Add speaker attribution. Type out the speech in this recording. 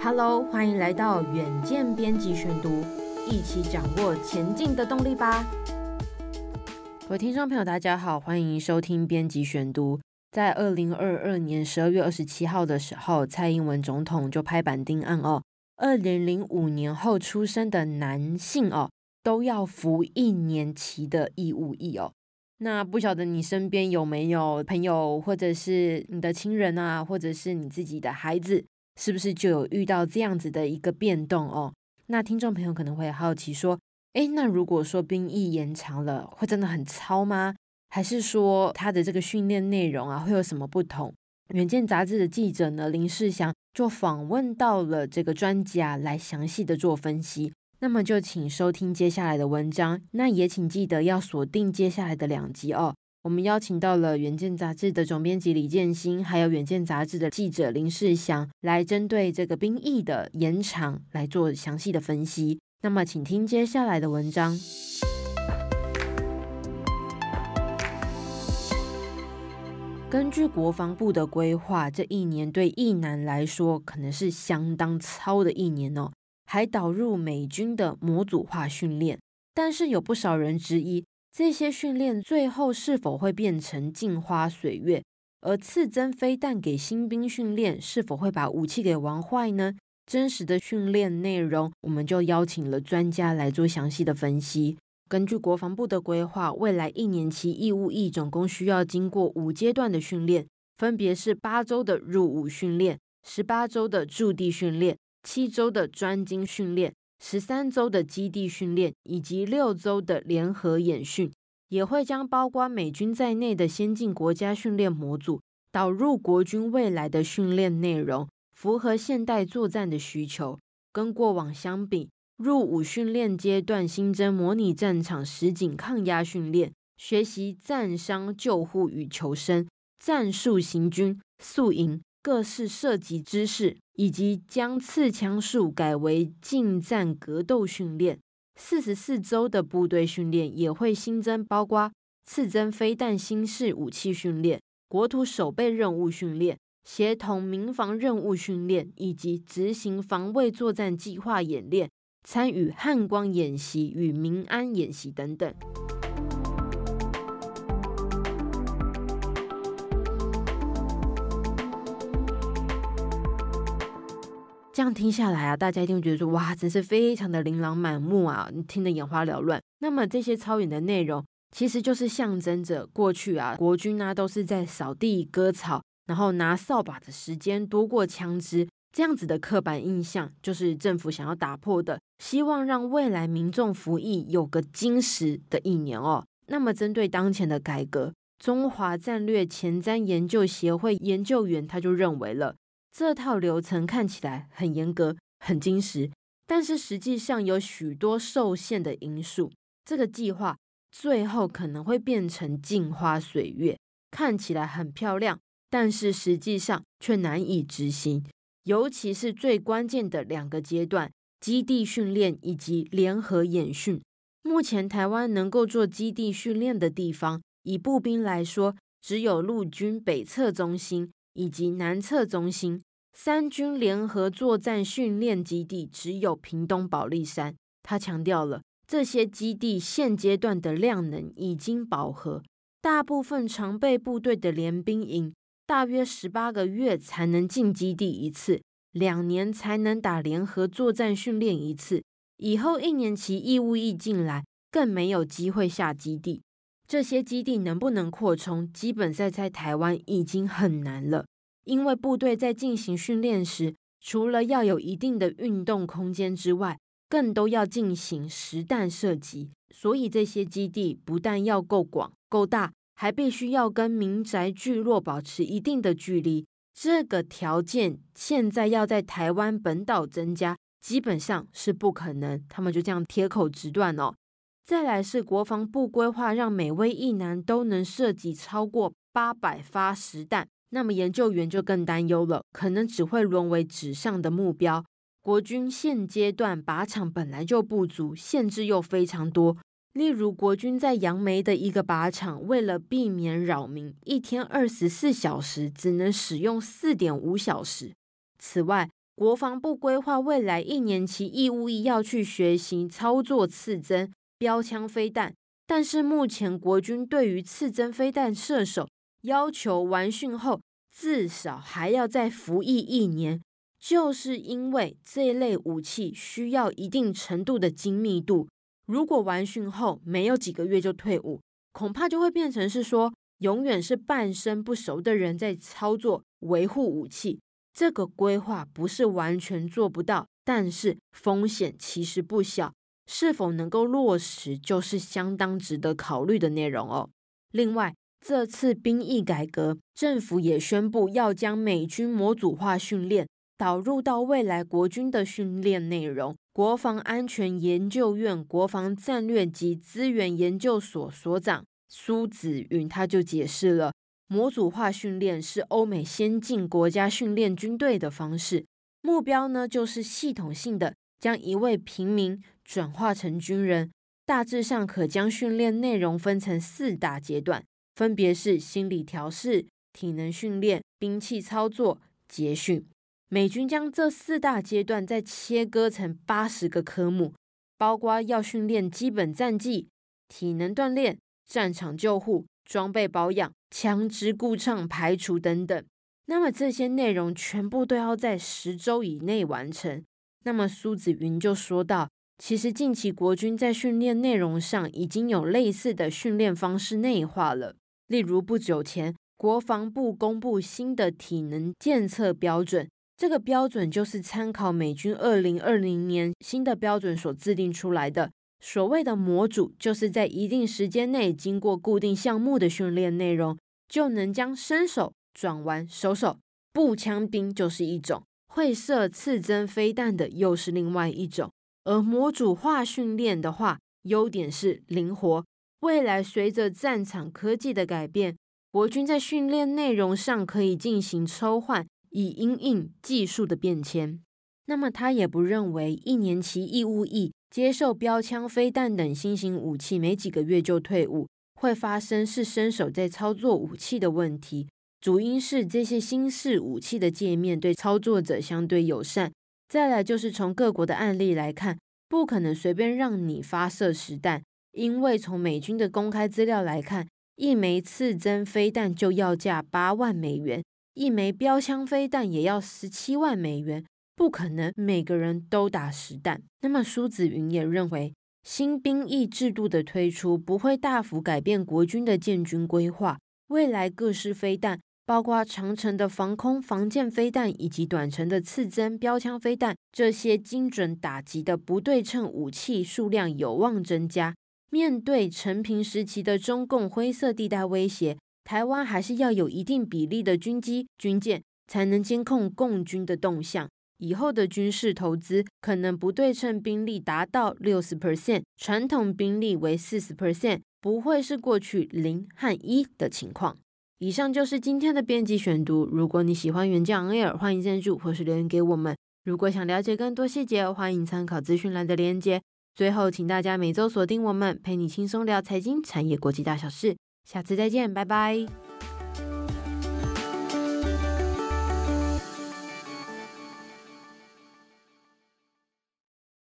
Speaker 1: Hello，欢迎来到远见编辑选读，一起掌握前进的动力吧。各位听众朋友，大家好，欢迎收听编辑选读。在二零二二年十二月二十七号的时候，蔡英文总统就拍板定案哦，二零零五年后出生的男性哦，都要服一年期的义务役哦。那不晓得你身边有没有朋友，或者是你的亲人啊，或者是你自己的孩子，是不是就有遇到这样子的一个变动哦？那听众朋友可能会好奇说，诶，那如果说兵役延长了，会真的很操吗？还是说他的这个训练内容啊，会有什么不同？远见杂志的记者呢，林世祥就访问到了这个专家来详细的做分析。那么就请收听接下来的文章，那也请记得要锁定接下来的两集哦。我们邀请到了《远见杂志》的总编辑李建新，还有《远见杂志》的记者林世祥，来针对这个兵役的延长来做详细的分析。那么，请听接下来的文章。根据国防部的规划，这一年对役男来说可能是相当操的一年哦。还导入美军的模组化训练，但是有不少人质疑这些训练最后是否会变成镜花水月，而刺针飞弹给新兵训练是否会把武器给玩坏呢？真实的训练内容，我们就邀请了专家来做详细的分析。根据国防部的规划，未来一年期义务役总共需要经过五阶段的训练，分别是八周的入伍训练、十八周的驻地训练。七周的专精训练，十三周的基地训练，以及六周的联合演训，也会将包括美军在内的先进国家训练模组导入国军未来的训练内容，符合现代作战的需求。跟过往相比，入伍训练阶段新增模拟战场实景抗压训练，学习战伤救护与求生、战术行军、宿营。各式射击知识，以及将刺枪术改为近战格斗训练。四十四周的部队训练也会新增，包括刺针飞弹新式武器训练、国土守备任务训练、协同民防任务训练，以及执行防卫作战计划演练、参与汉光演习与民安演习等等。这样听下来啊，大家一定会觉得说，哇，真是非常的琳琅满目啊，你听得眼花缭乱。那么这些超演的内容，其实就是象征着过去啊，国军呢、都是在扫地割草，然后拿扫把的时间多过枪支，这样子的刻板印象，就是政府想要打破的，希望让未来民众服役有个精实的一年哦。那么针对当前的改革，中华战略前瞻研究协会研究员他就认为了。这套流程看起来很严格、很精实，但是实际上有许多受限的因素。这个计划最后可能会变成镜花水月，看起来很漂亮，但是实际上却难以执行。尤其是最关键的两个阶段：基地训练以及联合演训。目前台湾能够做基地训练的地方，以步兵来说，只有陆军北侧中心以及南侧中心。三军联合作战训练基地只有屏东保利山，他强调了这些基地现阶段的量能已经饱和，大部分常备部队的联兵营大约十八个月才能进基地一次，两年才能打联合作战训练一次，以后一年期义务役进来更没有机会下基地，这些基地能不能扩充，基本上在台湾已经很难了。因为部队在进行训练时，除了要有一定的运动空间之外，更都要进行实弹射击，所以这些基地不但要够广够大，还必须要跟民宅聚落保持一定的距离。这个条件现在要在台湾本岛增加，基本上是不可能。他们就这样铁口直断哦。再来是国防部规划，让每位一男都能射击超过八百发实弹。那么研究员就更担忧了，可能只会沦为纸上的目标。国军现阶段靶场本来就不足，限制又非常多。例如，国军在杨梅的一个靶场，为了避免扰民，一天二十四小时只能使用四点五小时。此外，国防部规划未来一年期义务役要去学习操作刺针、标枪飞弹，但是目前国军对于刺针飞弹射手要求完训后至少还要再服役一年，就是因为这类武器需要一定程度的精密度。如果完训后没有几个月就退伍，恐怕就会变成是说，永远是半生不熟的人在操作维护武器。这个规划不是完全做不到，但是风险其实不小。是否能够落实，就是相当值得考虑的内容哦。另外，这次兵役改革，政府也宣布要将美军模组化训练导入到未来国军的训练内容。国防安全研究院国防战略及资源研究所所长苏子云他就解释了，模组化训练是欧美先进国家训练军队的方式，目标呢就是系统性的将一位平民转化成军人，大致上可将训练内容分成四大阶段，分别是心理调试、体能训练、兵器操作、结训。美军将这四大阶段再切割成八十个科目，包括要训练基本战技、体能锻炼、战场救护、装备保养、枪支故障排除等等。那么这些内容全部都要在十周以内完成。那么苏子云就说道：“其实近期国军在训练内容上已经有类似的训练方式内化了，例如不久前国防部公布新的体能检测标准。”这个标准就是参考美军二零二零年新的标准所制定出来的。所谓的模组，就是在一定时间内经过固定项目的训练内容，就能将身手转弯、手手。步枪兵就是一种，会射刺针飞弹的又是另外一种。而模组化训练的话，优点是灵活。未来随着战场科技的改变，国军在训练内容上可以进行抽换。以因应技术的变迁，那么他也不认为一年期义务役接受标枪、飞弹等新型武器，没几个月就退伍，会发生是身手在操作武器的问题。主因是这些新式武器的界面对操作者相对友善，再来就是从各国的案例来看，不可能随便让你发射实弹，因为从美军的公开资料来看，一枚刺针飞弹就要价八万美元。一枚标枪飞弹也要十七万美元，不可能每个人都打实弹。那么苏子云也认为，新兵役制度的推出不会大幅改变国军的建军规划。未来各式飞弹，包括长程的防空防舰飞弹以及短程的刺针标枪飞弹，这些精准打击的不对称武器数量有望增加。面对陈平时期的中共灰色地带威胁。台湾还是要有一定比例的军机、军舰，才能监控共军的动向。以后的军事投资可能不对称兵力达到六十 percent，传统兵力为四十 percent，不会是过去零和一的情况。以上就是今天的编辑选读。如果你喜欢远见 Air，欢迎赞助或是留言给我们。如果想了解更多细节，欢迎参考资讯栏的链接。最后，请大家每周锁定我们，陪你轻松聊财经、产业、国际大小事。下次再见，拜拜。